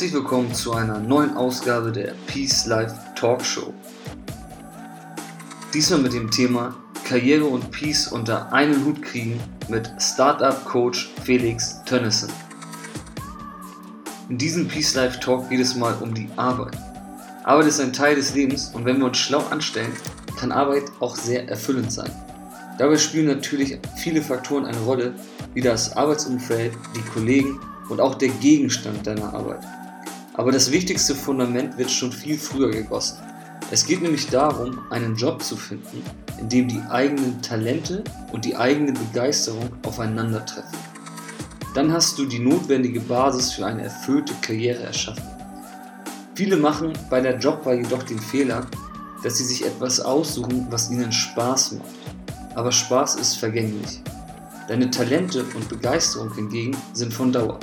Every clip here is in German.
Herzlich willkommen zu einer neuen Ausgabe der Peace Life Talk Show. Diesmal mit dem Thema Karriere und Peace unter einen Hut kriegen mit Startup Coach Felix Tönnissen. In diesem Peace Life Talk geht es mal um die Arbeit. Arbeit ist ein Teil des Lebens und wenn wir uns schlau anstellen, kann Arbeit auch sehr erfüllend sein. Dabei spielen natürlich viele Faktoren eine Rolle, wie das Arbeitsumfeld, die Kollegen und auch der Gegenstand deiner Arbeit. Aber das wichtigste Fundament wird schon viel früher gegossen. Es geht nämlich darum, einen Job zu finden, in dem die eigenen Talente und die eigene Begeisterung aufeinandertreffen. Dann hast du die notwendige Basis für eine erfüllte Karriere erschaffen. Viele machen bei der Jobwahl jedoch den Fehler, dass sie sich etwas aussuchen, was ihnen Spaß macht. Aber Spaß ist vergänglich. Deine Talente und Begeisterung hingegen sind von Dauer.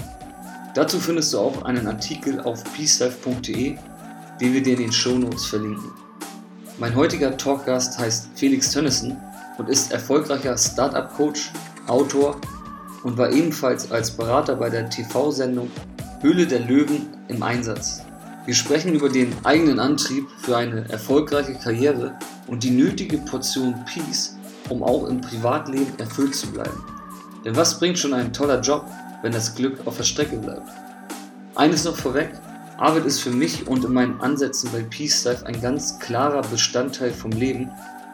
Dazu findest du auch einen Artikel auf peacelife.de, den wir dir in den Shownotes verlinken. Mein heutiger Talkgast heißt Felix Tönnissen und ist erfolgreicher Startup-Coach, Autor und war ebenfalls als Berater bei der TV-Sendung Höhle der Löwen im Einsatz. Wir sprechen über den eigenen Antrieb für eine erfolgreiche Karriere und die nötige Portion Peace, um auch im Privatleben erfüllt zu bleiben. Denn was bringt schon ein toller Job, wenn das Glück auf der Strecke bleibt. Eines noch vorweg, Arbeit ist für mich und in meinen Ansätzen bei Peace Life ein ganz klarer Bestandteil vom Leben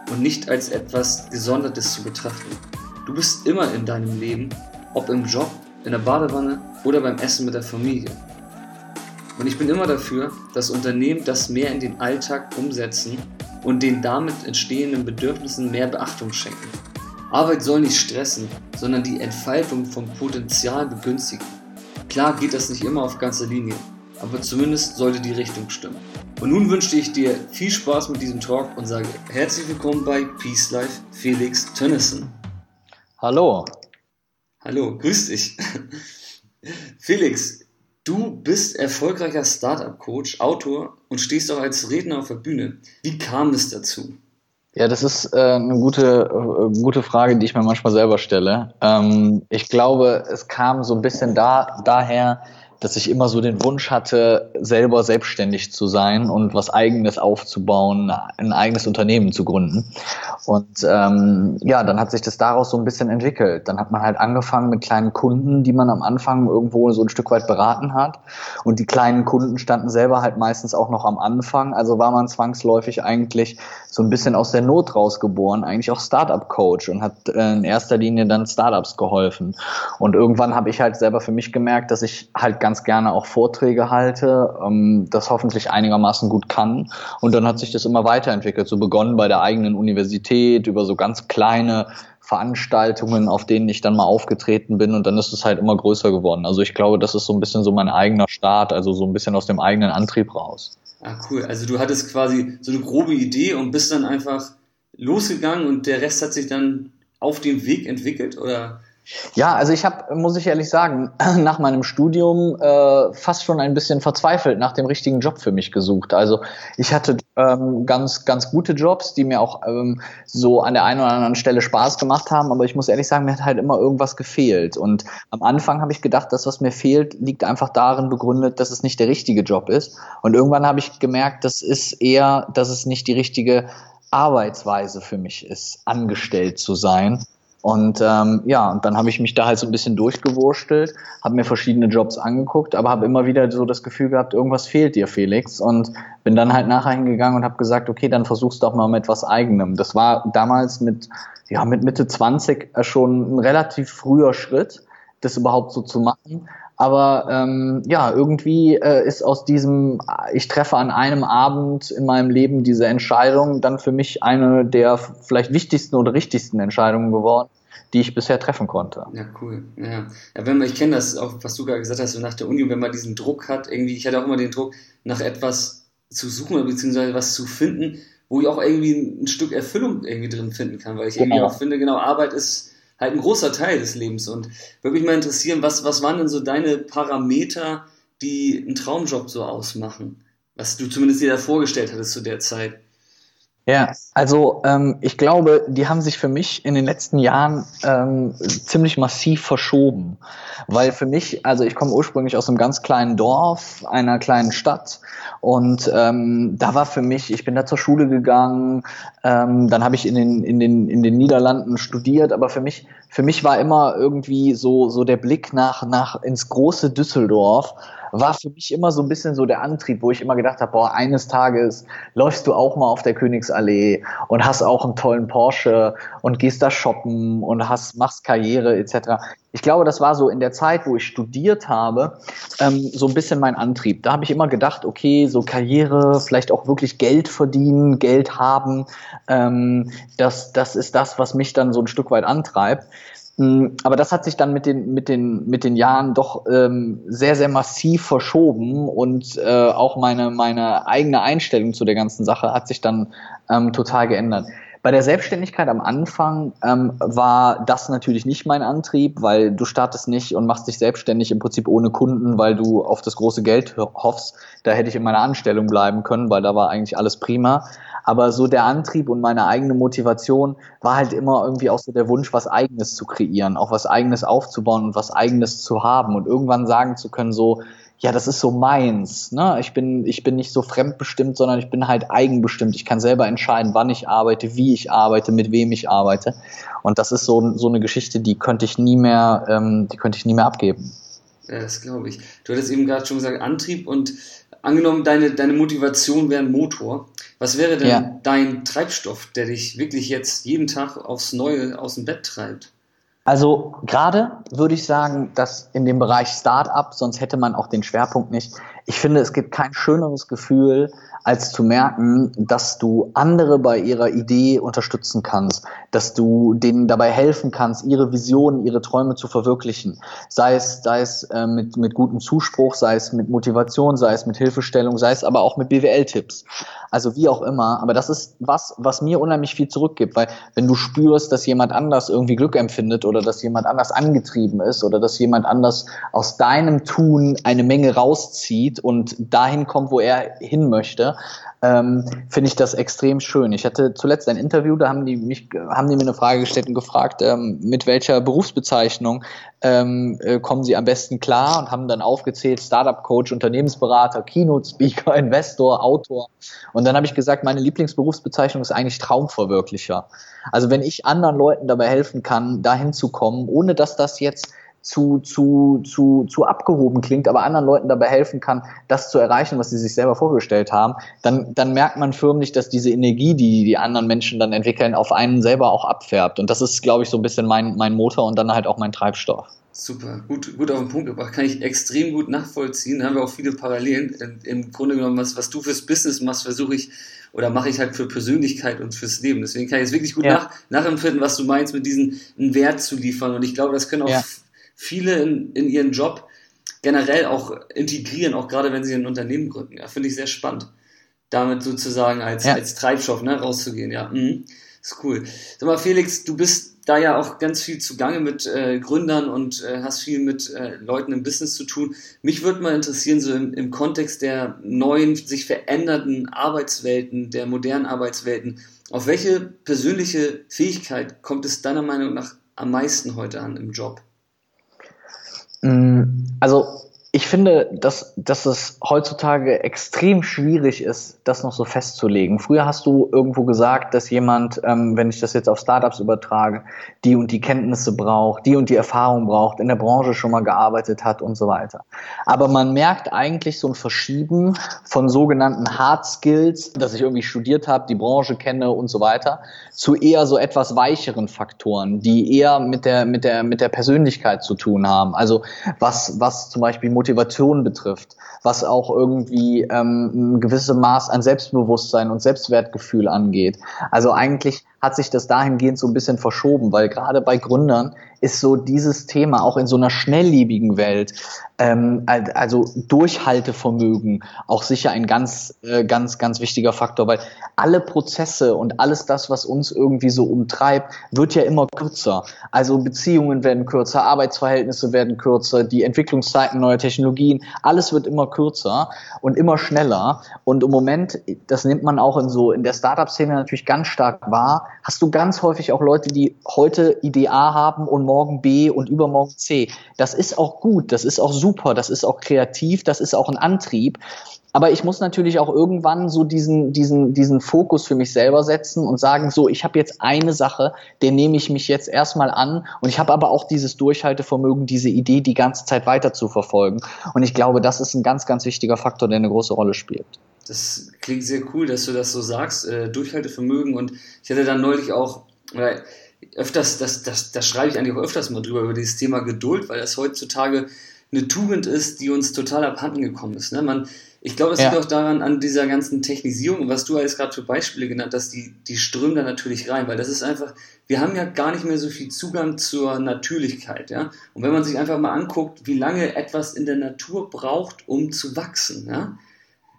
und nicht als etwas Gesondertes zu betrachten. Du bist immer in deinem Leben, ob im Job, in der Badewanne oder beim Essen mit der Familie. Und ich bin immer dafür, dass Unternehmen das mehr in den Alltag umsetzen und den damit entstehenden Bedürfnissen mehr Beachtung schenken. Arbeit soll nicht stressen, sondern die Entfaltung vom Potenzial begünstigen. Klar geht das nicht immer auf ganzer Linie, aber zumindest sollte die Richtung stimmen. Und nun wünsche ich dir viel Spaß mit diesem Talk und sage herzlich willkommen bei Peace Life, Felix Tönnissen. Hallo. Hallo, grüß dich. Felix, du bist erfolgreicher Startup-Coach, Autor und stehst auch als Redner auf der Bühne. Wie kam es dazu? Ja, das ist äh, eine gute, äh, gute Frage, die ich mir manchmal selber stelle. Ähm, ich glaube, es kam so ein bisschen da, daher, dass ich immer so den Wunsch hatte, selber selbstständig zu sein und was eigenes aufzubauen, ein eigenes Unternehmen zu gründen. Und ähm, ja, dann hat sich das daraus so ein bisschen entwickelt. Dann hat man halt angefangen mit kleinen Kunden, die man am Anfang irgendwo so ein Stück weit beraten hat. Und die kleinen Kunden standen selber halt meistens auch noch am Anfang. Also war man zwangsläufig eigentlich so ein bisschen aus der Not rausgeboren, eigentlich auch Startup-Coach und hat in erster Linie dann Startups geholfen. Und irgendwann habe ich halt selber für mich gemerkt, dass ich halt ganz ganz gerne auch Vorträge halte, ähm, das hoffentlich einigermaßen gut kann. Und dann hat sich das immer weiterentwickelt, so begonnen bei der eigenen Universität, über so ganz kleine Veranstaltungen, auf denen ich dann mal aufgetreten bin und dann ist es halt immer größer geworden. Also ich glaube, das ist so ein bisschen so mein eigener Start, also so ein bisschen aus dem eigenen Antrieb raus. Ah, cool. Also du hattest quasi so eine grobe Idee und bist dann einfach losgegangen und der Rest hat sich dann auf dem Weg entwickelt oder? Ja, also ich habe, muss ich ehrlich sagen, nach meinem Studium äh, fast schon ein bisschen verzweifelt nach dem richtigen Job für mich gesucht. Also ich hatte ähm, ganz, ganz gute Jobs, die mir auch ähm, so an der einen oder anderen Stelle Spaß gemacht haben, aber ich muss ehrlich sagen, mir hat halt immer irgendwas gefehlt. Und am Anfang habe ich gedacht, das, was mir fehlt, liegt einfach darin begründet, dass es nicht der richtige Job ist. Und irgendwann habe ich gemerkt, das ist eher, dass es nicht die richtige Arbeitsweise für mich ist, angestellt zu sein. Und ähm, ja, und dann habe ich mich da halt so ein bisschen durchgewurstelt, habe mir verschiedene Jobs angeguckt, aber habe immer wieder so das Gefühl gehabt, irgendwas fehlt dir, Felix. Und bin dann halt nachher hingegangen und habe gesagt, okay, dann versuch's doch mal mit was Eigenem. Das war damals mit, ja, mit Mitte 20 schon ein relativ früher Schritt, das überhaupt so zu machen. Aber ähm, ja, irgendwie äh, ist aus diesem, ich treffe an einem Abend in meinem Leben diese Entscheidung dann für mich eine der vielleicht wichtigsten oder richtigsten Entscheidungen geworden. die ich bisher treffen konnte. Ja, cool. Ja, ja wenn man, ich kenne das auch, was du gerade gesagt hast, nach der Uni, wenn man diesen Druck hat, irgendwie, ich hatte auch immer den Druck, nach etwas zu suchen, beziehungsweise was zu finden, wo ich auch irgendwie ein Stück Erfüllung irgendwie drin finden kann, weil ich genau. irgendwie auch finde, genau, Arbeit ist halt ein großer Teil des Lebens und würde mich mal interessieren, was, was waren denn so deine Parameter, die einen Traumjob so ausmachen? Was du zumindest dir da vorgestellt hattest zu der Zeit? Ja, also ähm, ich glaube, die haben sich für mich in den letzten Jahren ähm, ziemlich massiv verschoben. Weil für mich, also ich komme ursprünglich aus einem ganz kleinen Dorf, einer kleinen Stadt. Und ähm, da war für mich, ich bin da zur Schule gegangen, ähm, dann habe ich in den, in, den, in den Niederlanden studiert, aber für mich, für mich war immer irgendwie so, so der Blick nach, nach ins große Düsseldorf war für mich immer so ein bisschen so der Antrieb, wo ich immer gedacht habe, boah, eines Tages läufst du auch mal auf der Königsallee und hast auch einen tollen Porsche und gehst da shoppen und hast, machst Karriere etc. Ich glaube, das war so in der Zeit, wo ich studiert habe, ähm, so ein bisschen mein Antrieb. Da habe ich immer gedacht, okay, so Karriere, vielleicht auch wirklich Geld verdienen, Geld haben, ähm, das, das ist das, was mich dann so ein Stück weit antreibt. Mm, aber das hat sich dann mit den, mit den, mit den Jahren doch ähm, sehr, sehr massiv verschoben und äh, auch meine, meine eigene Einstellung zu der ganzen Sache hat sich dann ähm, total geändert. Bei der Selbstständigkeit am Anfang ähm, war das natürlich nicht mein Antrieb, weil du startest nicht und machst dich selbstständig im Prinzip ohne Kunden, weil du auf das große Geld hoffst. Da hätte ich in meiner Anstellung bleiben können, weil da war eigentlich alles prima. Aber so der Antrieb und meine eigene Motivation war halt immer irgendwie auch so der Wunsch, was Eigenes zu kreieren, auch was Eigenes aufzubauen und was Eigenes zu haben und irgendwann sagen zu können, so, ja, das ist so meins. Ne? Ich, bin, ich bin nicht so fremdbestimmt, sondern ich bin halt eigenbestimmt. Ich kann selber entscheiden, wann ich arbeite, wie ich arbeite, mit wem ich arbeite. Und das ist so, so eine Geschichte, die könnte ich nie mehr, ähm, die könnte ich nie mehr abgeben. Ja, das glaube ich. Du hattest eben gerade schon gesagt, Antrieb und angenommen, deine, deine Motivation wäre ein Motor. Was wäre denn ja. dein Treibstoff, der dich wirklich jetzt jeden Tag aufs Neue aus dem Bett treibt? Also gerade würde ich sagen, dass in dem Bereich Startup, sonst hätte man auch den Schwerpunkt nicht. Ich finde, es gibt kein schöneres Gefühl, als zu merken, dass du andere bei ihrer Idee unterstützen kannst, dass du denen dabei helfen kannst, ihre Visionen, ihre Träume zu verwirklichen. Sei es, sei es äh, mit, mit gutem Zuspruch, sei es mit Motivation, sei es mit Hilfestellung, sei es aber auch mit BWL-Tipps. Also wie auch immer. Aber das ist was, was mir unheimlich viel zurückgibt, weil wenn du spürst, dass jemand anders irgendwie Glück empfindet oder dass jemand anders angetrieben ist oder dass jemand anders aus deinem Tun eine Menge rauszieht und dahin kommt, wo er hin möchte, ähm, finde ich das extrem schön. Ich hatte zuletzt ein Interview, da haben die mich, haben die mir eine Frage gestellt und gefragt, ähm, mit welcher Berufsbezeichnung ähm, äh, kommen sie am besten klar und haben dann aufgezählt, Startup Coach, Unternehmensberater, Keynote Speaker, Investor, Autor. Und dann habe ich gesagt, meine Lieblingsberufsbezeichnung ist eigentlich Traumverwirklicher. Also wenn ich anderen Leuten dabei helfen kann, dahin zu kommen, ohne dass das jetzt zu, zu, zu, zu abgehoben klingt, aber anderen Leuten dabei helfen kann, das zu erreichen, was sie sich selber vorgestellt haben, dann, dann merkt man förmlich, dass diese Energie, die die anderen Menschen dann entwickeln, auf einen selber auch abfärbt. Und das ist, glaube ich, so ein bisschen mein, mein Motor und dann halt auch mein Treibstoff. Super, gut, gut auf den Punkt gebracht. Kann ich extrem gut nachvollziehen. Da haben wir auch viele Parallelen. Im Grunde genommen, was, was du fürs Business machst, versuche ich oder mache ich halt für Persönlichkeit und fürs Leben. Deswegen kann ich es wirklich gut ja. nach, nachempfinden, was du meinst, mit diesem einen Wert zu liefern. Und ich glaube, das können auch ja viele in, in ihren Job generell auch integrieren, auch gerade wenn sie ein Unternehmen gründen. Ja, finde ich sehr spannend. Damit sozusagen als, ja. als Treibstoff ne, rauszugehen. Ja, mhm. ist cool. Sag mal, Felix, du bist da ja auch ganz viel zugange mit äh, Gründern und äh, hast viel mit äh, Leuten im Business zu tun. Mich würde mal interessieren, so im, im Kontext der neuen, sich verändernden Arbeitswelten, der modernen Arbeitswelten, auf welche persönliche Fähigkeit kommt es deiner Meinung nach am meisten heute an im Job? Mm, also ich finde, dass, dass es heutzutage extrem schwierig ist, das noch so festzulegen. Früher hast du irgendwo gesagt, dass jemand, ähm, wenn ich das jetzt auf Startups übertrage, die und die Kenntnisse braucht, die und die Erfahrung braucht, in der Branche schon mal gearbeitet hat und so weiter. Aber man merkt eigentlich so ein Verschieben von sogenannten Hard Skills, dass ich irgendwie studiert habe, die Branche kenne und so weiter, zu eher so etwas weicheren Faktoren, die eher mit der, mit der, mit der Persönlichkeit zu tun haben. Also was, was zum Beispiel Motivation betrifft, was auch irgendwie ähm, ein gewisses Maß an Selbstbewusstsein und Selbstwertgefühl angeht. Also eigentlich hat sich das dahingehend so ein bisschen verschoben, weil gerade bei Gründern ist so dieses Thema auch in so einer schnelllebigen Welt, ähm, also Durchhaltevermögen, auch sicher ein ganz, äh, ganz, ganz wichtiger Faktor, weil alle Prozesse und alles das, was uns irgendwie so umtreibt, wird ja immer kürzer. Also Beziehungen werden kürzer, Arbeitsverhältnisse werden kürzer, die Entwicklungszeiten neuer Technologien, alles wird immer kürzer und immer schneller. Und im Moment, das nimmt man auch in so in der Startup-Szene natürlich ganz stark wahr, hast du ganz häufig auch Leute, die heute Idee A haben und morgen B und übermorgen C. Das ist auch gut, das ist auch super, das ist auch kreativ, das ist auch ein Antrieb. Aber ich muss natürlich auch irgendwann so diesen, diesen, diesen Fokus für mich selber setzen und sagen, so, ich habe jetzt eine Sache, der nehme ich mich jetzt erstmal an und ich habe aber auch dieses Durchhaltevermögen, diese Idee die ganze Zeit weiter zu verfolgen. Und ich glaube, das ist ein ganz, ganz wichtiger Faktor, der eine große Rolle spielt. Das klingt sehr cool, dass du das so sagst, äh, Durchhaltevermögen. Und ich hatte dann neulich auch, oder öfters, das, das, das schreibe ich eigentlich auch öfters mal drüber, über dieses Thema Geduld, weil das heutzutage eine Tugend ist, die uns total abhanden gekommen ist. Ne? Man, ich glaube, das ja. liegt auch daran, an dieser ganzen Technisierung, was du jetzt gerade für Beispiele genannt hast, die, die strömen da natürlich rein, weil das ist einfach, wir haben ja gar nicht mehr so viel Zugang zur Natürlichkeit, ja. Und wenn man sich einfach mal anguckt, wie lange etwas in der Natur braucht, um zu wachsen, ja.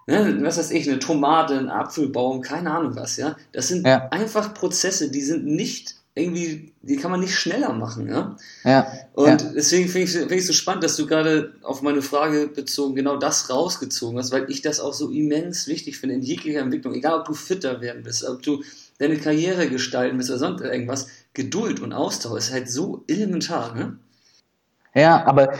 Ne, was weiß ich, eine Tomate, ein Apfelbaum, keine Ahnung was, ja. Das sind ja. einfach Prozesse, die sind nicht irgendwie, die kann man nicht schneller machen, ja. ja und ja. deswegen finde ich es find so spannend, dass du gerade auf meine Frage bezogen genau das rausgezogen hast, weil ich das auch so immens wichtig finde in jeglicher Entwicklung, egal ob du fitter werden bist, ob du deine Karriere gestalten willst oder sonst irgendwas, Geduld und Ausdauer ist halt so elementar, ne? Ja, aber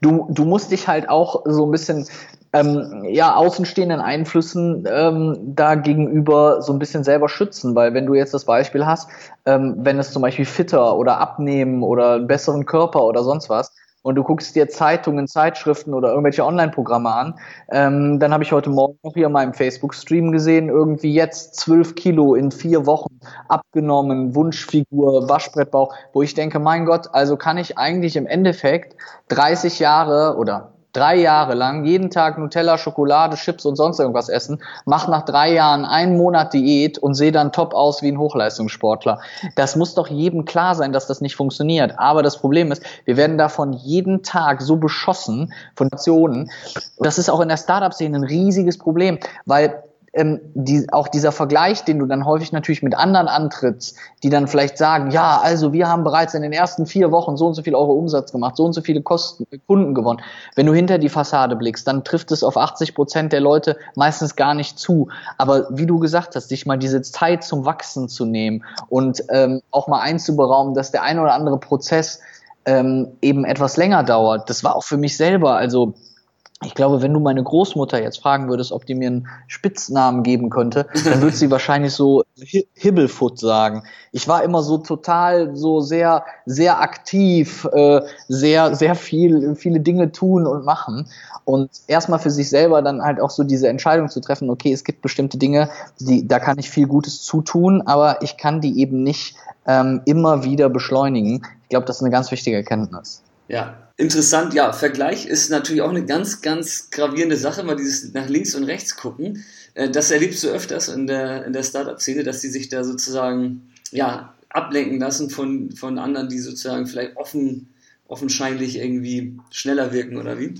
du, du musst dich halt auch so ein bisschen ähm, ja, außenstehenden Einflüssen ähm, da gegenüber so ein bisschen selber schützen, weil wenn du jetzt das Beispiel hast, ähm, wenn es zum Beispiel fitter oder abnehmen oder einen besseren Körper oder sonst was, und du guckst dir Zeitungen, Zeitschriften oder irgendwelche Online-Programme an, ähm, dann habe ich heute Morgen noch hier in meinem Facebook-Stream gesehen, irgendwie jetzt zwölf Kilo in vier Wochen abgenommen, Wunschfigur, Waschbrettbauch, wo ich denke, mein Gott, also kann ich eigentlich im Endeffekt 30 Jahre oder drei Jahre lang jeden Tag Nutella, Schokolade, Chips und sonst irgendwas essen, mach nach drei Jahren einen Monat Diät und sehe dann top aus wie ein Hochleistungssportler. Das muss doch jedem klar sein, dass das nicht funktioniert. Aber das Problem ist, wir werden davon jeden Tag so beschossen von Nationen. Das ist auch in der Startup-Szene ein riesiges Problem, weil ähm, die, auch dieser Vergleich, den du dann häufig natürlich mit anderen antrittst, die dann vielleicht sagen, ja, also wir haben bereits in den ersten vier Wochen so und so viel Euro Umsatz gemacht, so und so viele Kosten, äh, Kunden gewonnen. Wenn du hinter die Fassade blickst, dann trifft es auf 80 Prozent der Leute meistens gar nicht zu. Aber wie du gesagt hast, sich mal diese Zeit zum Wachsen zu nehmen und ähm, auch mal einzuberaumen, dass der ein oder andere Prozess ähm, eben etwas länger dauert. Das war auch für mich selber, also ich glaube, wenn du meine Großmutter jetzt fragen würdest, ob die mir einen Spitznamen geben könnte, dann würde sie wahrscheinlich so Hibbelfoot sagen. Ich war immer so total, so sehr, sehr aktiv, äh, sehr, sehr viel, viele Dinge tun und machen. Und erstmal für sich selber dann halt auch so diese Entscheidung zu treffen, okay, es gibt bestimmte Dinge, die, da kann ich viel Gutes zutun, aber ich kann die eben nicht ähm, immer wieder beschleunigen. Ich glaube, das ist eine ganz wichtige Erkenntnis. Ja, interessant. Ja, Vergleich ist natürlich auch eine ganz, ganz gravierende Sache, mal dieses nach links und rechts gucken. Äh, das erlebst du öfters in der, in der Startup-Szene, dass die sich da sozusagen, ja, ablenken lassen von, von anderen, die sozusagen vielleicht offen, offenscheinlich irgendwie schneller wirken oder wie?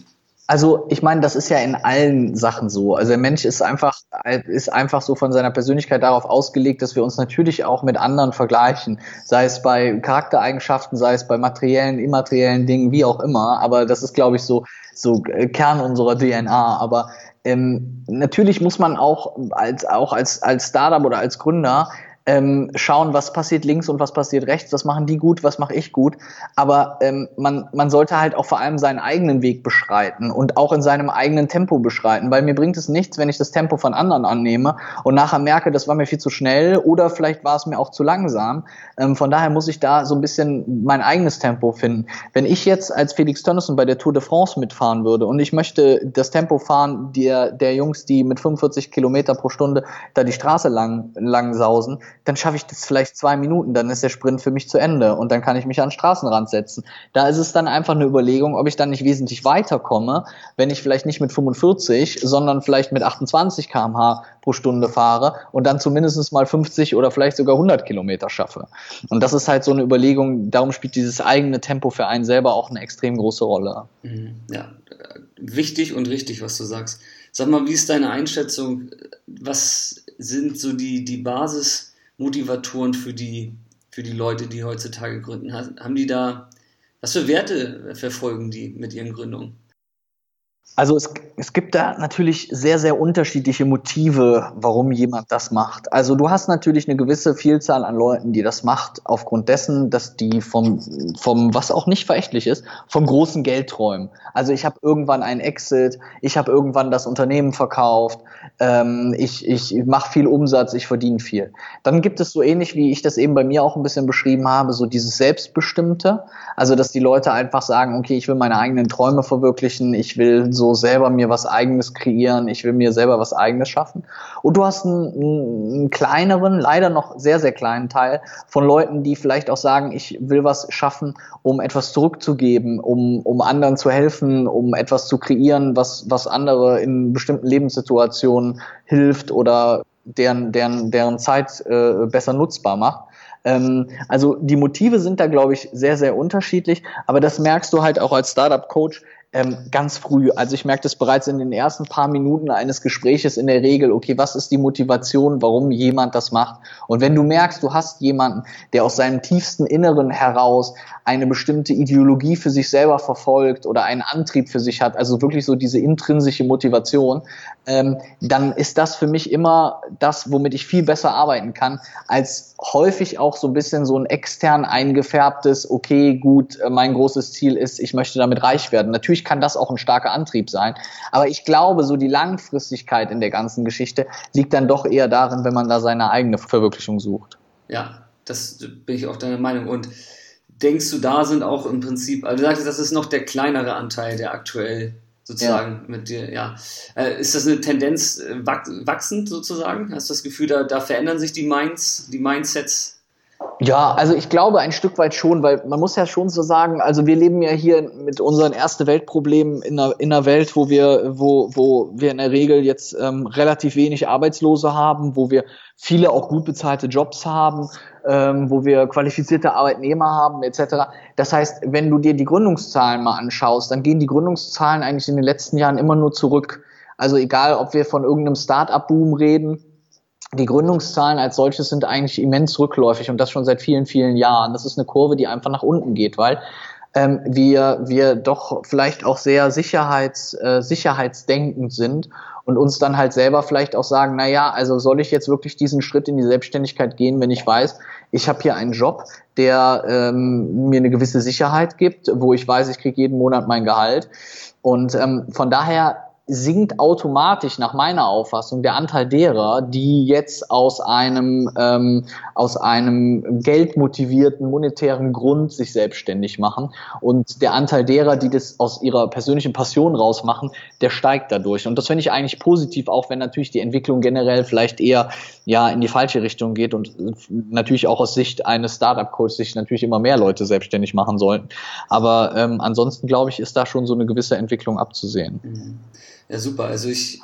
Also ich meine, das ist ja in allen Sachen so. Also der Mensch ist einfach, ist einfach so von seiner Persönlichkeit darauf ausgelegt, dass wir uns natürlich auch mit anderen vergleichen. Sei es bei Charaktereigenschaften, sei es bei materiellen, immateriellen Dingen, wie auch immer. Aber das ist, glaube ich, so, so Kern unserer DNA. Aber ähm, natürlich muss man auch als, auch als, als Startup oder als Gründer ähm, schauen, was passiert links und was passiert rechts, was machen die gut, was mache ich gut. Aber ähm, man, man sollte halt auch vor allem seinen eigenen Weg beschreiten und auch in seinem eigenen Tempo beschreiten, weil mir bringt es nichts, wenn ich das Tempo von anderen annehme und nachher merke, das war mir viel zu schnell oder vielleicht war es mir auch zu langsam. Ähm, von daher muss ich da so ein bisschen mein eigenes Tempo finden. Wenn ich jetzt als Felix Tönnissen bei der Tour de France mitfahren würde und ich möchte das Tempo fahren der, der Jungs, die mit 45 Kilometer pro Stunde da die Straße lang, lang sausen, dann schaffe ich das vielleicht zwei Minuten, dann ist der Sprint für mich zu Ende und dann kann ich mich an den Straßenrand setzen. Da ist es dann einfach eine Überlegung, ob ich dann nicht wesentlich weiterkomme, wenn ich vielleicht nicht mit 45, sondern vielleicht mit 28 kmh pro Stunde fahre und dann zumindest mal 50 oder vielleicht sogar 100 Kilometer schaffe. Und das ist halt so eine Überlegung, darum spielt dieses eigene Tempo für einen selber auch eine extrem große Rolle. Mhm. Ja, wichtig und richtig, was du sagst. Sag mal, wie ist deine Einschätzung? Was sind so die, die Basismotivatoren für die, für die Leute, die heutzutage gründen? Haben die da, was für Werte verfolgen die mit ihren Gründungen? Also es, es gibt da natürlich sehr, sehr unterschiedliche Motive, warum jemand das macht. Also du hast natürlich eine gewisse Vielzahl an Leuten, die das macht, aufgrund dessen, dass die vom, vom was auch nicht verächtlich ist, vom großen Geld träumen. Also ich habe irgendwann einen Exit, ich habe irgendwann das Unternehmen verkauft, ähm, ich, ich mache viel Umsatz, ich verdiene viel. Dann gibt es so ähnlich, wie ich das eben bei mir auch ein bisschen beschrieben habe, so dieses Selbstbestimmte. Also dass die Leute einfach sagen, okay, ich will meine eigenen Träume verwirklichen, ich will so selber mir was eigenes kreieren, ich will mir selber was eigenes schaffen. Und du hast einen, einen kleineren, leider noch sehr, sehr kleinen Teil von Leuten, die vielleicht auch sagen, ich will was schaffen, um etwas zurückzugeben, um, um anderen zu helfen, um etwas zu kreieren, was, was andere in bestimmten Lebenssituationen hilft oder deren, deren, deren Zeit äh, besser nutzbar macht ähm, also die Motive sind da, glaube ich, sehr, sehr unterschiedlich, aber das merkst du halt auch als Startup-Coach, ähm, ganz früh. Also ich merke das bereits in den ersten paar Minuten eines Gespräches in der Regel, okay, was ist die Motivation, warum jemand das macht? Und wenn du merkst, du hast jemanden, der aus seinem tiefsten Inneren heraus eine bestimmte Ideologie für sich selber verfolgt oder einen Antrieb für sich hat, also wirklich so diese intrinsische Motivation, ähm, dann ist das für mich immer das, womit ich viel besser arbeiten kann, als häufig auch so ein bisschen so ein extern eingefärbtes, okay, gut, äh, mein großes Ziel ist, ich möchte damit reich werden. Natürlich kann das auch ein starker Antrieb sein. Aber ich glaube, so die Langfristigkeit in der ganzen Geschichte liegt dann doch eher darin, wenn man da seine eigene Verwirklichung sucht. Ja, das bin ich auch deiner Meinung. Und denkst du, da sind auch im Prinzip, also du sagst, das ist noch der kleinere Anteil, der aktuell sozusagen ja. mit dir, ja. Äh, ist das eine Tendenz äh, wachsend sozusagen? Hast du das Gefühl, da, da verändern sich die Minds, die Mindsets ja, also ich glaube ein Stück weit schon, weil man muss ja schon so sagen, also wir leben ja hier mit unseren erste Weltproblemen in einer, in einer Welt, wo wir, wo, wo wir in der Regel jetzt ähm, relativ wenig Arbeitslose haben, wo wir viele auch gut bezahlte Jobs haben, ähm, wo wir qualifizierte Arbeitnehmer haben, etc. Das heißt, wenn du dir die Gründungszahlen mal anschaust, dann gehen die Gründungszahlen eigentlich in den letzten Jahren immer nur zurück. Also egal, ob wir von irgendeinem Start-up-Boom reden, die Gründungszahlen als solches sind eigentlich immens rückläufig und das schon seit vielen, vielen Jahren. Das ist eine Kurve, die einfach nach unten geht, weil ähm, wir, wir doch vielleicht auch sehr sicherheits, äh, sicherheitsdenkend sind und uns dann halt selber vielleicht auch sagen, na ja, also soll ich jetzt wirklich diesen Schritt in die Selbstständigkeit gehen, wenn ich weiß, ich habe hier einen Job, der ähm, mir eine gewisse Sicherheit gibt, wo ich weiß, ich kriege jeden Monat mein Gehalt. Und ähm, von daher sinkt automatisch nach meiner Auffassung der Anteil derer, die jetzt aus einem ähm, aus einem geldmotivierten monetären Grund sich selbstständig machen und der Anteil derer, die das aus ihrer persönlichen Passion rausmachen, der steigt dadurch und das finde ich eigentlich positiv, auch wenn natürlich die Entwicklung generell vielleicht eher ja in die falsche Richtung geht und natürlich auch aus Sicht eines Startup-Coaches sich natürlich immer mehr Leute selbstständig machen sollten, aber ähm, ansonsten glaube ich, ist da schon so eine gewisse Entwicklung abzusehen. Mhm. Ja, super. Also ich,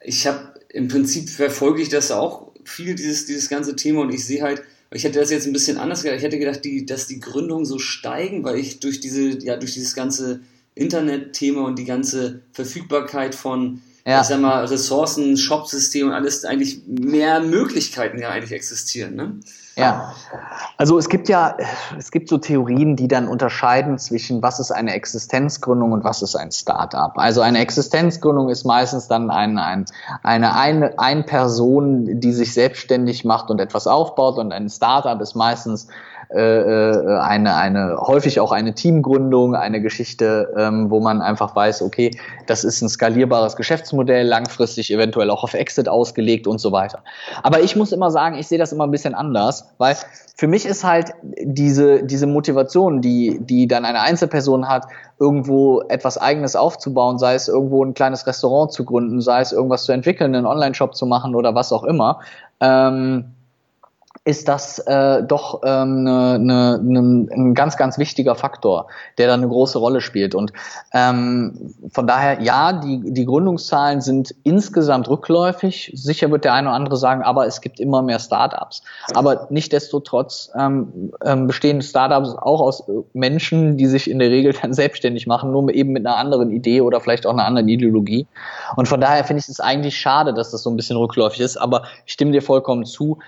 ich habe im Prinzip verfolge ich das auch viel, dieses, dieses ganze Thema und ich sehe halt, ich hätte das jetzt ein bisschen anders gedacht. Ich hätte gedacht, die, dass die Gründungen so steigen, weil ich durch diese, ja, durch dieses ganze Internetthema und die ganze Verfügbarkeit von, ja. ich sag mal, Ressourcen, Shopsystem und alles eigentlich mehr Möglichkeiten ja eigentlich existieren, ne? Ja, also es gibt ja, es gibt so Theorien, die dann unterscheiden zwischen was ist eine Existenzgründung und was ist ein Startup. Also eine Existenzgründung ist meistens dann ein, ein, eine, eine ein Person, die sich selbstständig macht und etwas aufbaut und ein Startup ist meistens äh, äh, eine, eine, häufig auch eine Teamgründung, eine Geschichte, ähm, wo man einfach weiß, okay, das ist ein skalierbares Geschäftsmodell, langfristig eventuell auch auf Exit ausgelegt und so weiter. Aber ich muss immer sagen, ich sehe das immer ein bisschen anders, weil für mich ist halt diese, diese Motivation, die, die dann eine Einzelperson hat, irgendwo etwas Eigenes aufzubauen, sei es irgendwo ein kleines Restaurant zu gründen, sei es irgendwas zu entwickeln, einen Online-Shop zu machen oder was auch immer, ähm, ist das äh, doch ähm, ne, ne, ne, ein ganz, ganz wichtiger Faktor, der da eine große Rolle spielt. Und ähm, von daher, ja, die, die Gründungszahlen sind insgesamt rückläufig. Sicher wird der eine oder andere sagen, aber es gibt immer mehr Startups. Aber nichtdestotrotz ähm, ähm, bestehen Startups auch aus Menschen, die sich in der Regel dann selbstständig machen, nur eben mit einer anderen Idee oder vielleicht auch einer anderen Ideologie. Und von daher finde ich es eigentlich schade, dass das so ein bisschen rückläufig ist. Aber ich stimme dir vollkommen zu.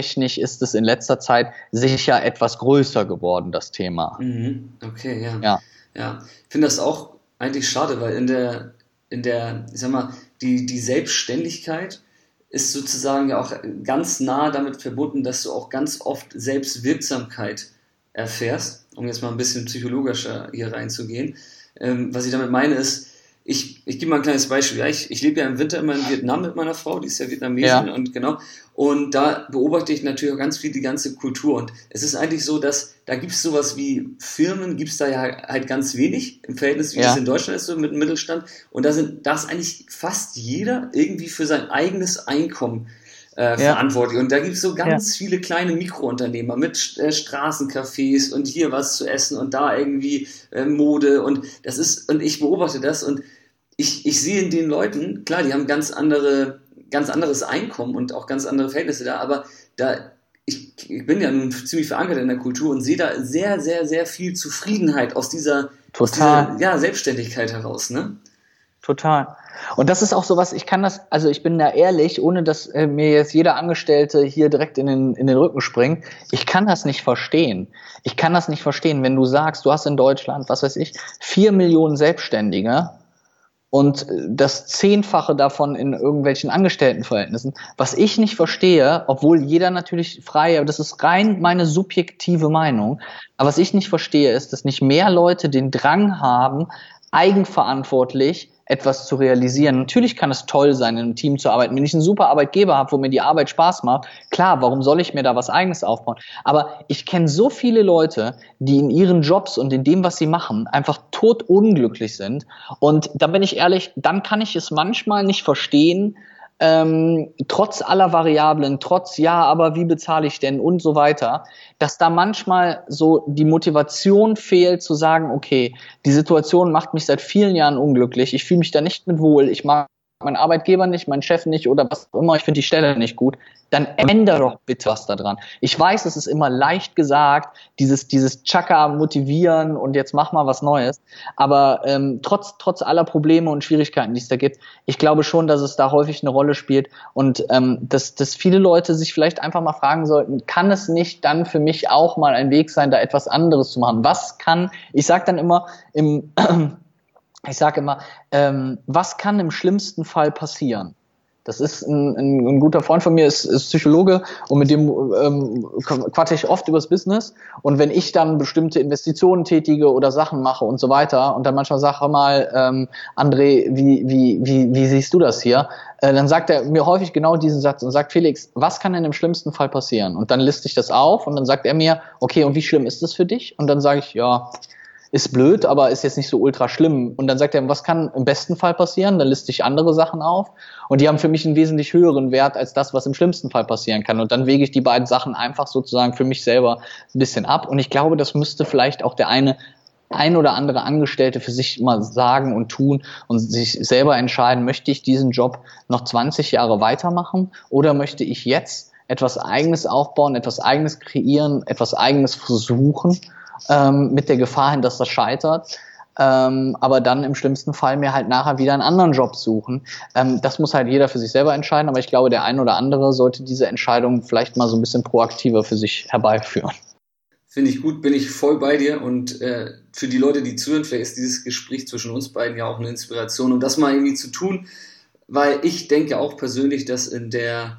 Medientechnisch ist es in letzter Zeit sicher etwas größer geworden, das Thema. Mhm. Okay, ja. Ja, ja. ich finde das auch eigentlich schade, weil in der, in der, ich sag mal, die, die Selbstständigkeit ist sozusagen ja auch ganz nah damit verbunden, dass du auch ganz oft Selbstwirksamkeit erfährst, um jetzt mal ein bisschen psychologischer hier reinzugehen. Ähm, was ich damit meine ist, ich, ich gebe mal ein kleines Beispiel. Ja, ich, ich lebe ja im Winter immer in Vietnam mit meiner Frau, die ist ja Vietnamesin ja. und genau. Und da beobachte ich natürlich auch ganz viel die ganze Kultur. Und es ist eigentlich so, dass da gibt es sowas wie Firmen, gibt es da ja halt ganz wenig im Verhältnis, wie ja. es in Deutschland ist, so mit dem Mittelstand. Und da sind, da ist eigentlich fast jeder irgendwie für sein eigenes Einkommen äh, ja. verantwortlich. Und da gibt es so ganz ja. viele kleine Mikrounternehmer mit äh, Straßencafés und hier was zu essen und da irgendwie äh, Mode. Und das ist, und ich beobachte das und ich, ich sehe in den Leuten, klar, die haben ganz andere, ganz anderes Einkommen und auch ganz andere Verhältnisse da, aber da, ich, ich bin ja nun ziemlich verankert in der Kultur und sehe da sehr, sehr, sehr viel Zufriedenheit aus dieser, Total. Aus dieser ja, Selbstständigkeit heraus, ne? Total. Und das ist auch so was, ich kann das, also ich bin da ehrlich, ohne dass äh, mir jetzt jeder Angestellte hier direkt in den, in den Rücken springt, ich kann das nicht verstehen. Ich kann das nicht verstehen, wenn du sagst, du hast in Deutschland, was weiß ich, vier Millionen Selbstständige und das Zehnfache davon in irgendwelchen Angestelltenverhältnissen. Was ich nicht verstehe, obwohl jeder natürlich frei, das ist rein meine subjektive Meinung, aber was ich nicht verstehe, ist, dass nicht mehr Leute den Drang haben, eigenverantwortlich etwas zu realisieren. Natürlich kann es toll sein, in einem Team zu arbeiten. Wenn ich einen super Arbeitgeber habe, wo mir die Arbeit Spaß macht, klar, warum soll ich mir da was eigenes aufbauen? Aber ich kenne so viele Leute, die in ihren Jobs und in dem, was sie machen, einfach totunglücklich sind. Und da bin ich ehrlich, dann kann ich es manchmal nicht verstehen, ähm, trotz aller Variablen, trotz ja, aber wie bezahle ich denn und so weiter, dass da manchmal so die Motivation fehlt zu sagen, okay, die Situation macht mich seit vielen Jahren unglücklich, ich fühle mich da nicht mit wohl, ich mag meinen Arbeitgeber nicht, meinen Chef nicht oder was auch immer, ich finde die Stelle nicht gut, dann ändere doch bitte was daran. Ich weiß, es ist immer leicht gesagt, dieses, dieses Chaka motivieren und jetzt mach mal was Neues. Aber ähm, trotz, trotz aller Probleme und Schwierigkeiten, die es da gibt, ich glaube schon, dass es da häufig eine Rolle spielt und ähm, dass, dass viele Leute sich vielleicht einfach mal fragen sollten, kann es nicht dann für mich auch mal ein Weg sein, da etwas anderes zu machen? Was kann, ich sage dann immer im ich sage immer, ähm, was kann im schlimmsten Fall passieren? Das ist ein, ein, ein guter Freund von mir, ist, ist Psychologe und mit dem ähm, quatsche ich oft übers Business. Und wenn ich dann bestimmte Investitionen tätige oder Sachen mache und so weiter und dann manchmal sage mal, ähm, André, wie, wie, wie, wie siehst du das hier? Äh, dann sagt er mir häufig genau diesen Satz und sagt, Felix, was kann denn im schlimmsten Fall passieren? Und dann liste ich das auf und dann sagt er mir, okay, und wie schlimm ist das für dich? Und dann sage ich, ja, ist blöd, aber ist jetzt nicht so ultra schlimm. Und dann sagt er, was kann im besten Fall passieren? Dann liste ich andere Sachen auf. Und die haben für mich einen wesentlich höheren Wert als das, was im schlimmsten Fall passieren kann. Und dann wege ich die beiden Sachen einfach sozusagen für mich selber ein bisschen ab. Und ich glaube, das müsste vielleicht auch der eine ein oder andere Angestellte für sich mal sagen und tun und sich selber entscheiden, möchte ich diesen Job noch 20 Jahre weitermachen oder möchte ich jetzt etwas Eigenes aufbauen, etwas Eigenes kreieren, etwas Eigenes versuchen ähm, mit der Gefahr hin, dass das scheitert. Ähm, aber dann im schlimmsten Fall mir halt nachher wieder einen anderen Job suchen. Ähm, das muss halt jeder für sich selber entscheiden, aber ich glaube, der ein oder andere sollte diese Entscheidung vielleicht mal so ein bisschen proaktiver für sich herbeiführen. Finde ich gut, bin ich voll bei dir und äh, für die Leute, die zuhören, vielleicht ist dieses Gespräch zwischen uns beiden ja auch eine Inspiration, um das mal irgendwie zu tun, weil ich denke auch persönlich, dass in der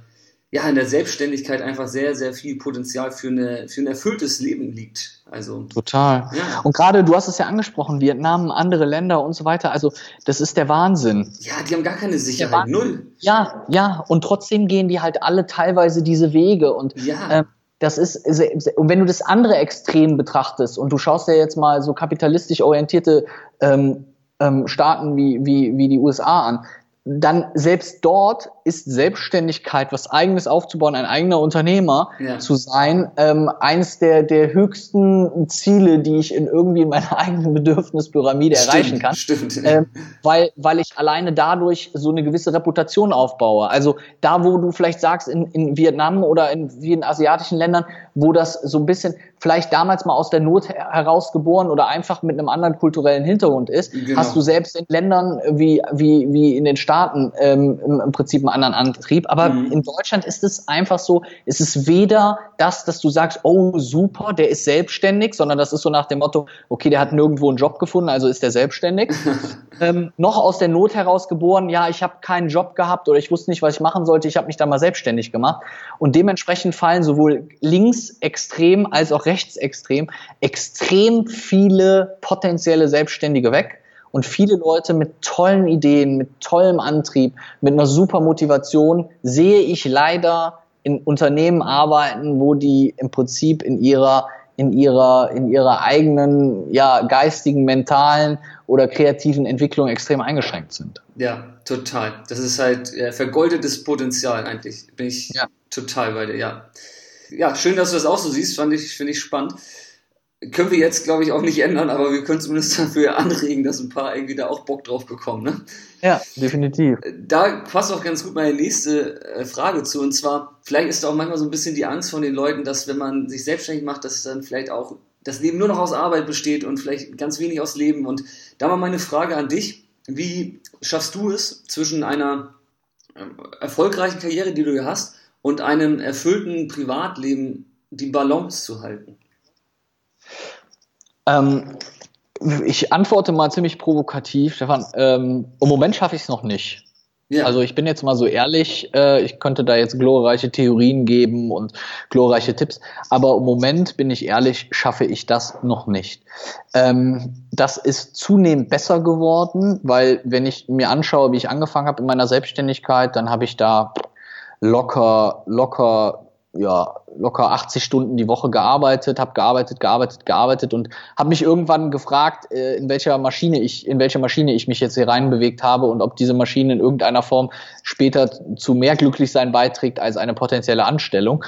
ja, in der Selbstständigkeit einfach sehr, sehr viel Potenzial für, eine, für ein erfülltes Leben liegt. Also, Total. Ja. Und gerade, du hast es ja angesprochen, Vietnam, andere Länder und so weiter. Also, das ist der Wahnsinn. Ja, die haben gar keine Sicherheit. Null. Ja, ja. Und trotzdem gehen die halt alle teilweise diese Wege. Und ja. Äh, das ist, und wenn du das andere Extrem betrachtest und du schaust dir jetzt mal so kapitalistisch orientierte ähm, ähm, Staaten wie, wie, wie die USA an, dann selbst dort ist Selbstständigkeit, was eigenes aufzubauen, ein eigener Unternehmer ja. zu sein, ähm, eins der, der höchsten Ziele, die ich in irgendwie in meiner eigenen Bedürfnispyramide stimmt, erreichen kann. Stimmt. Ähm, weil, weil ich alleine dadurch so eine gewisse Reputation aufbaue. Also da, wo du vielleicht sagst, in, in Vietnam oder in vielen asiatischen Ländern, wo das so ein bisschen vielleicht damals mal aus der Not heraus geboren oder einfach mit einem anderen kulturellen Hintergrund ist, genau. hast du selbst in Ländern wie, wie, wie in den Staaten ähm, im, Prinzip einen anderen Antrieb. Aber mhm. in Deutschland ist es einfach so, es ist weder das, dass du sagst, oh super, der ist selbstständig, sondern das ist so nach dem Motto, okay, der hat nirgendwo einen Job gefunden, also ist der selbstständig. ähm, noch aus der Not heraus geboren, ja, ich habe keinen Job gehabt oder ich wusste nicht, was ich machen sollte, ich habe mich da mal selbstständig gemacht. Und dementsprechend fallen sowohl links extrem als auch rechtsextrem extrem viele potenzielle Selbstständige weg und viele Leute mit tollen Ideen, mit tollem Antrieb, mit einer super Motivation sehe ich leider in Unternehmen arbeiten, wo die im Prinzip in ihrer in ihrer in ihrer eigenen ja geistigen, mentalen oder kreativen Entwicklung extrem eingeschränkt sind. Ja, total. Das ist halt äh, vergoldetes Potenzial eigentlich. Bin ich ja. total bei dir. Ja ja, schön, dass du das auch so siehst, fand ich, finde ich spannend. Können wir jetzt, glaube ich, auch nicht ändern, aber wir können zumindest dafür anregen, dass ein paar irgendwie da auch Bock drauf bekommen. Ne? Ja, definitiv. Da passt auch ganz gut meine nächste äh, Frage zu. Und zwar, vielleicht ist da auch manchmal so ein bisschen die Angst von den Leuten, dass wenn man sich selbstständig macht, dass dann vielleicht auch das Leben nur noch aus Arbeit besteht und vielleicht ganz wenig aus Leben. Und da war meine Frage an dich. Wie schaffst du es zwischen einer ähm, erfolgreichen Karriere, die du hast, und einem erfüllten Privatleben die Balance zu halten? Ähm, ich antworte mal ziemlich provokativ, Stefan. Ähm, Im Moment schaffe ich es noch nicht. Ja. Also ich bin jetzt mal so ehrlich, äh, ich könnte da jetzt glorreiche Theorien geben und glorreiche Tipps, aber im Moment bin ich ehrlich, schaffe ich das noch nicht. Ähm, das ist zunehmend besser geworden, weil wenn ich mir anschaue, wie ich angefangen habe in meiner Selbstständigkeit, dann habe ich da locker, locker, ja, locker 80 Stunden die Woche gearbeitet, habe gearbeitet, gearbeitet, gearbeitet und habe mich irgendwann gefragt, äh, in welcher Maschine ich, in welche Maschine ich mich jetzt hier reinbewegt habe und ob diese Maschine in irgendeiner Form später zu mehr Glücklichsein beiträgt als eine potenzielle Anstellung.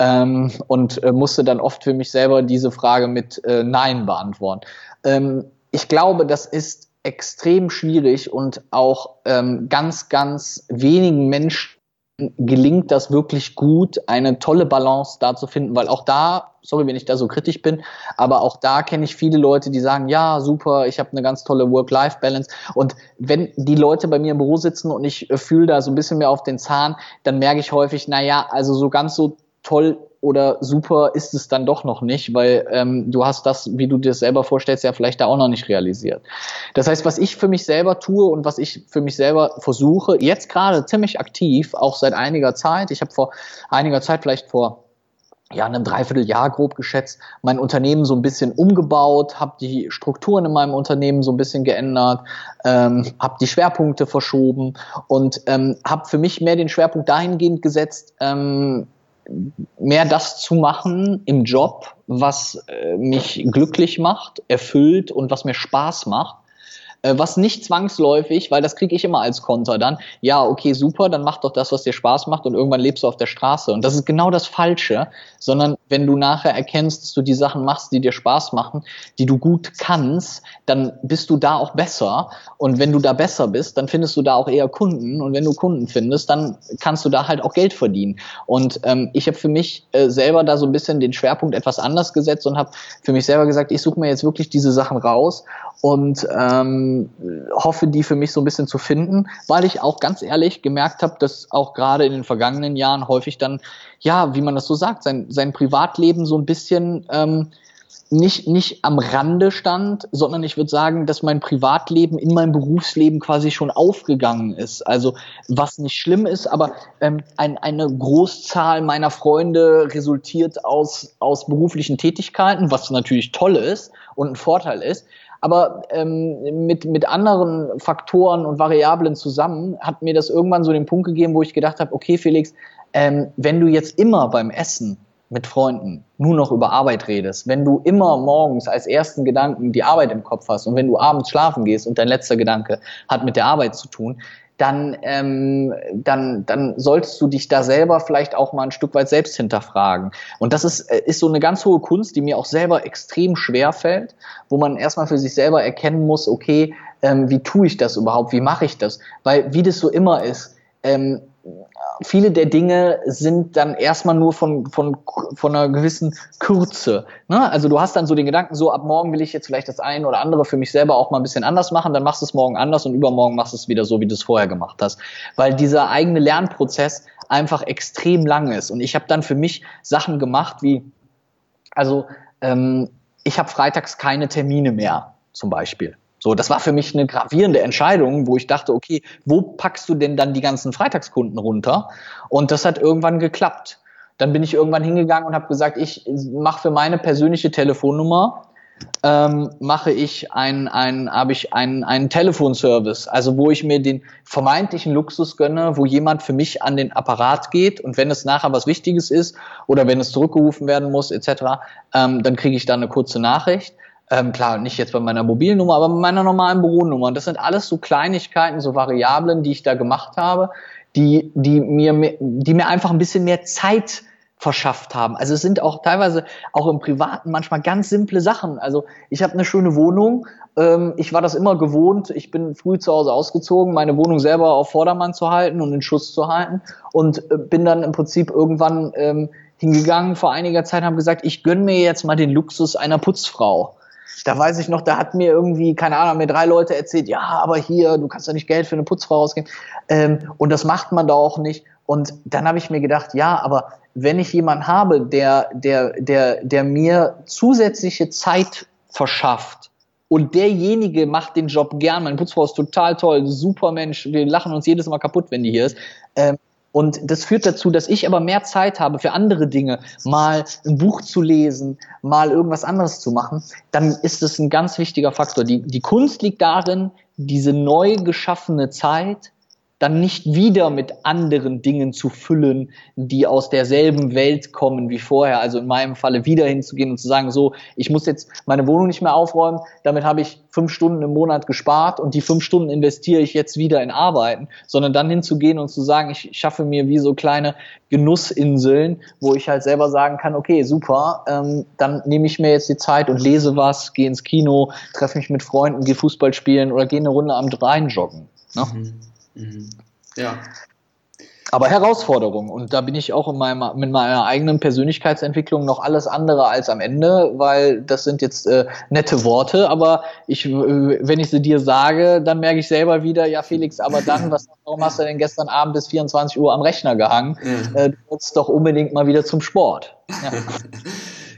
Ähm, und äh, musste dann oft für mich selber diese Frage mit äh, Nein beantworten. Ähm, ich glaube, das ist extrem schwierig und auch ähm, ganz, ganz wenigen Menschen gelingt das wirklich gut, eine tolle Balance da zu finden, weil auch da, sorry, wenn ich da so kritisch bin, aber auch da kenne ich viele Leute, die sagen, ja, super, ich habe eine ganz tolle Work-Life-Balance. Und wenn die Leute bei mir im Büro sitzen und ich fühle da so ein bisschen mehr auf den Zahn, dann merke ich häufig, na ja, also so ganz so toll oder super ist es dann doch noch nicht, weil ähm, du hast das, wie du dir das selber vorstellst, ja vielleicht da auch noch nicht realisiert. Das heißt, was ich für mich selber tue und was ich für mich selber versuche, jetzt gerade ziemlich aktiv, auch seit einiger Zeit, ich habe vor einiger Zeit, vielleicht vor ja, einem Dreivierteljahr grob geschätzt, mein Unternehmen so ein bisschen umgebaut, habe die Strukturen in meinem Unternehmen so ein bisschen geändert, ähm, habe die Schwerpunkte verschoben und ähm, habe für mich mehr den Schwerpunkt dahingehend gesetzt, ähm, mehr das zu machen im Job, was äh, mich glücklich macht, erfüllt und was mir Spaß macht äh, was nicht zwangsläufig, weil das kriege ich immer als Konter dann, ja, okay, super, dann mach doch das, was dir Spaß macht und irgendwann lebst du auf der Straße. Und das ist genau das Falsche, sondern wenn du nachher erkennst, dass du die Sachen machst, die dir Spaß machen, die du gut kannst, dann bist du da auch besser. Und wenn du da besser bist, dann findest du da auch eher Kunden. Und wenn du Kunden findest, dann kannst du da halt auch Geld verdienen. Und ähm, ich habe für mich äh, selber da so ein bisschen den Schwerpunkt etwas anders gesetzt und habe für mich selber gesagt, ich suche mir jetzt wirklich diese Sachen raus und ähm, hoffe, die für mich so ein bisschen zu finden, weil ich auch ganz ehrlich gemerkt habe, dass auch gerade in den vergangenen Jahren häufig dann, ja, wie man das so sagt, sein, sein Privatleben so ein bisschen ähm, nicht, nicht am Rande stand, sondern ich würde sagen, dass mein Privatleben in meinem Berufsleben quasi schon aufgegangen ist. Also was nicht schlimm ist, aber ähm, ein, eine Großzahl meiner Freunde resultiert aus, aus beruflichen Tätigkeiten, was natürlich toll ist und ein Vorteil ist. Aber ähm, mit, mit anderen Faktoren und Variablen zusammen hat mir das irgendwann so den Punkt gegeben, wo ich gedacht habe, okay, Felix, ähm, wenn du jetzt immer beim Essen mit Freunden nur noch über Arbeit redest, wenn du immer morgens als ersten Gedanken die Arbeit im Kopf hast und wenn du abends schlafen gehst und dein letzter Gedanke hat mit der Arbeit zu tun, dann, ähm, dann, dann solltest du dich da selber vielleicht auch mal ein Stück weit selbst hinterfragen. Und das ist, äh, ist so eine ganz hohe Kunst, die mir auch selber extrem schwer fällt, wo man erstmal für sich selber erkennen muss, okay, ähm, wie tue ich das überhaupt, wie mache ich das? Weil wie das so immer ist, ähm, viele der Dinge sind dann erstmal nur von, von, von einer gewissen Kürze. Ne? Also du hast dann so den Gedanken, so ab morgen will ich jetzt vielleicht das eine oder andere für mich selber auch mal ein bisschen anders machen, dann machst du es morgen anders und übermorgen machst du es wieder so, wie du es vorher gemacht hast. Weil dieser eigene Lernprozess einfach extrem lang ist. Und ich habe dann für mich Sachen gemacht wie, also ähm, ich habe freitags keine Termine mehr, zum Beispiel. So, das war für mich eine gravierende Entscheidung, wo ich dachte, okay, wo packst du denn dann die ganzen Freitagskunden runter? Und das hat irgendwann geklappt. Dann bin ich irgendwann hingegangen und habe gesagt, ich mache für meine persönliche Telefonnummer ähm, mache ich ein, ein habe ich einen, einen Telefonservice, also wo ich mir den vermeintlichen Luxus gönne, wo jemand für mich an den Apparat geht und wenn es nachher was Wichtiges ist oder wenn es zurückgerufen werden muss etc., ähm, dann kriege ich da eine kurze Nachricht. Ähm, klar, nicht jetzt bei meiner Mobilnummer, aber bei meiner normalen Büronummer. Und das sind alles so Kleinigkeiten, so Variablen, die ich da gemacht habe, die, die mir, die mir einfach ein bisschen mehr Zeit verschafft haben. Also es sind auch teilweise auch im Privaten manchmal ganz simple Sachen. Also ich habe eine schöne Wohnung. Ähm, ich war das immer gewohnt. Ich bin früh zu Hause ausgezogen, meine Wohnung selber auf Vordermann zu halten und in Schuss zu halten und äh, bin dann im Prinzip irgendwann ähm, hingegangen vor einiger Zeit habe gesagt, ich gönn mir jetzt mal den Luxus einer Putzfrau da weiß ich noch, da hat mir irgendwie, keine Ahnung, mir drei Leute erzählt, ja, aber hier, du kannst ja nicht Geld für eine Putzfrau ausgeben. Ähm, und das macht man da auch nicht. Und dann habe ich mir gedacht, ja, aber wenn ich jemanden habe, der, der, der, der mir zusätzliche Zeit verschafft, und derjenige macht den Job gern. Meine Putzfrau ist total toll, super Mensch. Wir lachen uns jedes Mal kaputt, wenn die hier ist. Ähm, und das führt dazu, dass ich aber mehr Zeit habe für andere Dinge, mal ein Buch zu lesen, mal irgendwas anderes zu machen. Dann ist es ein ganz wichtiger Faktor. Die, die Kunst liegt darin, diese neu geschaffene Zeit dann nicht wieder mit anderen Dingen zu füllen, die aus derselben Welt kommen wie vorher. Also in meinem Falle wieder hinzugehen und zu sagen, so, ich muss jetzt meine Wohnung nicht mehr aufräumen, damit habe ich fünf Stunden im Monat gespart und die fünf Stunden investiere ich jetzt wieder in Arbeiten, sondern dann hinzugehen und zu sagen, ich schaffe mir wie so kleine Genussinseln, wo ich halt selber sagen kann, okay, super, ähm, dann nehme ich mir jetzt die Zeit und lese was, gehe ins Kino, treffe mich mit Freunden, gehe Fußball spielen oder gehe eine Runde am Rhein joggen. Ne? Mhm. Mhm. Ja. Aber Herausforderung. Und da bin ich auch in meinem, mit meiner eigenen Persönlichkeitsentwicklung noch alles andere als am Ende, weil das sind jetzt äh, nette Worte, aber ich, äh, wenn ich sie dir sage, dann merke ich selber wieder, ja Felix, aber dann, was, warum hast du denn gestern Abend bis 24 Uhr am Rechner gehangen? Mhm. Äh, du wolltest doch unbedingt mal wieder zum Sport. Ja.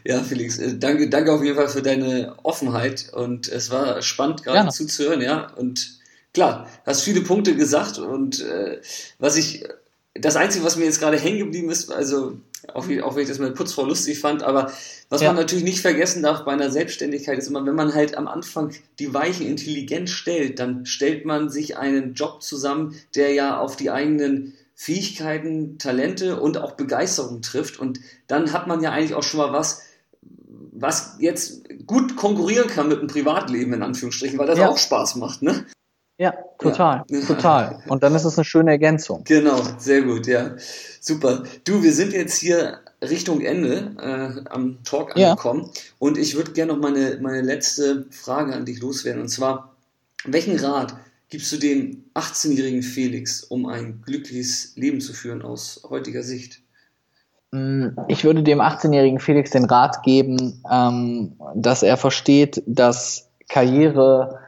Ja, Felix, äh, danke, danke auf jeden Fall für deine Offenheit und es war spannend gerade ja. zuzuhören, ja. Und klar, hast viele Punkte gesagt und äh, was ich, das Einzige, was mir jetzt gerade hängen geblieben ist, also auch, auch wenn ich das mit Putzfrau lustig fand, aber was ja. man natürlich nicht vergessen darf bei einer Selbstständigkeit ist immer, wenn man halt am Anfang die Weichen intelligent stellt, dann stellt man sich einen Job zusammen, der ja auf die eigenen Fähigkeiten, Talente und auch Begeisterung trifft und dann hat man ja eigentlich auch schon mal was, was jetzt gut konkurrieren kann mit dem Privatleben in Anführungsstrichen, weil das ja. auch Spaß macht, ne? Ja, total, ja. total. Und dann ist es eine schöne Ergänzung. Genau, sehr gut, ja. Super. Du, wir sind jetzt hier Richtung Ende äh, am Talk angekommen ja. und ich würde gerne noch meine, meine letzte Frage an dich loswerden und zwar, welchen Rat gibst du dem 18-jährigen Felix, um ein glückliches Leben zu führen aus heutiger Sicht? Mm, ich würde dem 18-jährigen Felix den Rat geben, ähm, dass er versteht, dass Karriere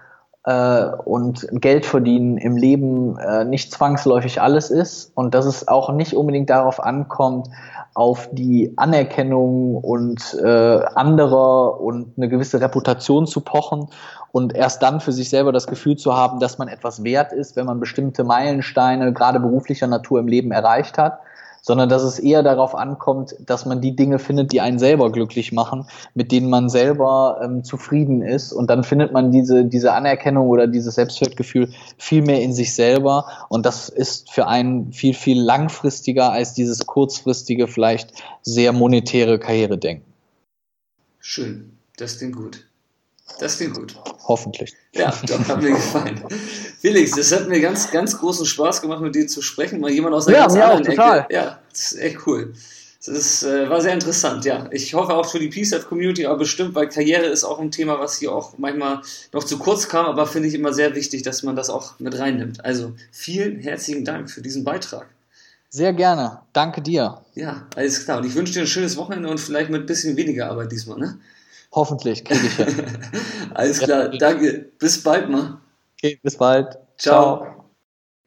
äh, und Geld verdienen im Leben äh, nicht zwangsläufig alles ist und dass es auch nicht unbedingt darauf ankommt, auf die Anerkennung und äh, anderer und eine gewisse Reputation zu pochen und erst dann für sich selber das Gefühl zu haben, dass man etwas wert ist, wenn man bestimmte Meilensteine gerade beruflicher Natur im Leben erreicht hat sondern dass es eher darauf ankommt, dass man die Dinge findet, die einen selber glücklich machen, mit denen man selber ähm, zufrieden ist. Und dann findet man diese, diese Anerkennung oder dieses Selbstwertgefühl viel mehr in sich selber. Und das ist für einen viel, viel langfristiger als dieses kurzfristige, vielleicht sehr monetäre Karrieredenken. Schön, das klingt gut. Das klingt gut. Hoffentlich. Ja, doch, hat mir gefallen. Felix, das hat mir ganz, ganz großen Spaß gemacht, mit dir zu sprechen. Mal jemand aus der ja, mir anderen auch, total. Ecke. Ja, das ist echt cool. Das ist, äh, war sehr interessant, ja. Ich hoffe auch für die Peace Life Community, aber bestimmt, weil Karriere ist auch ein Thema, was hier auch manchmal noch zu kurz kam, aber finde ich immer sehr wichtig, dass man das auch mit reinnimmt. Also vielen herzlichen Dank für diesen Beitrag. Sehr gerne. Danke dir. Ja, alles klar. Und ich wünsche dir ein schönes Wochenende und vielleicht mit ein bisschen weniger Arbeit diesmal, ne? Hoffentlich kriege ich hin. alles klar, danke. Bis bald mal. Okay, bis bald. Ciao. Ciao.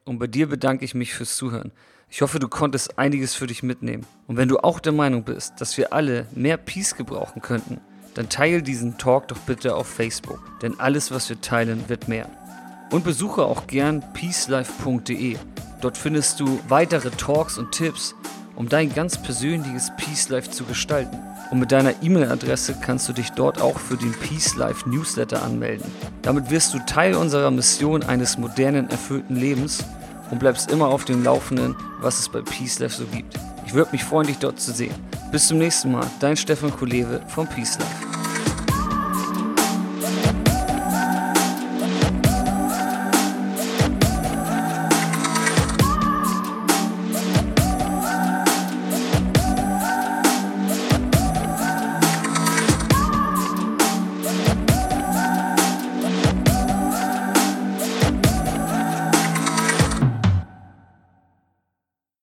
Und bei dir bedanke ich mich fürs Zuhören. Ich hoffe, du konntest einiges für dich mitnehmen. Und wenn du auch der Meinung bist, dass wir alle mehr Peace gebrauchen könnten, dann teile diesen Talk doch bitte auf Facebook, denn alles, was wir teilen, wird mehr. Und besuche auch gern peacelife.de. Dort findest du weitere Talks und Tipps, um dein ganz persönliches Peace Life zu gestalten. Und mit deiner E-Mail-Adresse kannst du dich dort auch für den Peace Life Newsletter anmelden. Damit wirst du Teil unserer Mission eines modernen, erfüllten Lebens und bleibst immer auf dem Laufenden, was es bei Peace Life so gibt. Ich würde mich freuen, dich dort zu sehen. Bis zum nächsten Mal, dein Stefan Kulewe von Peace Life.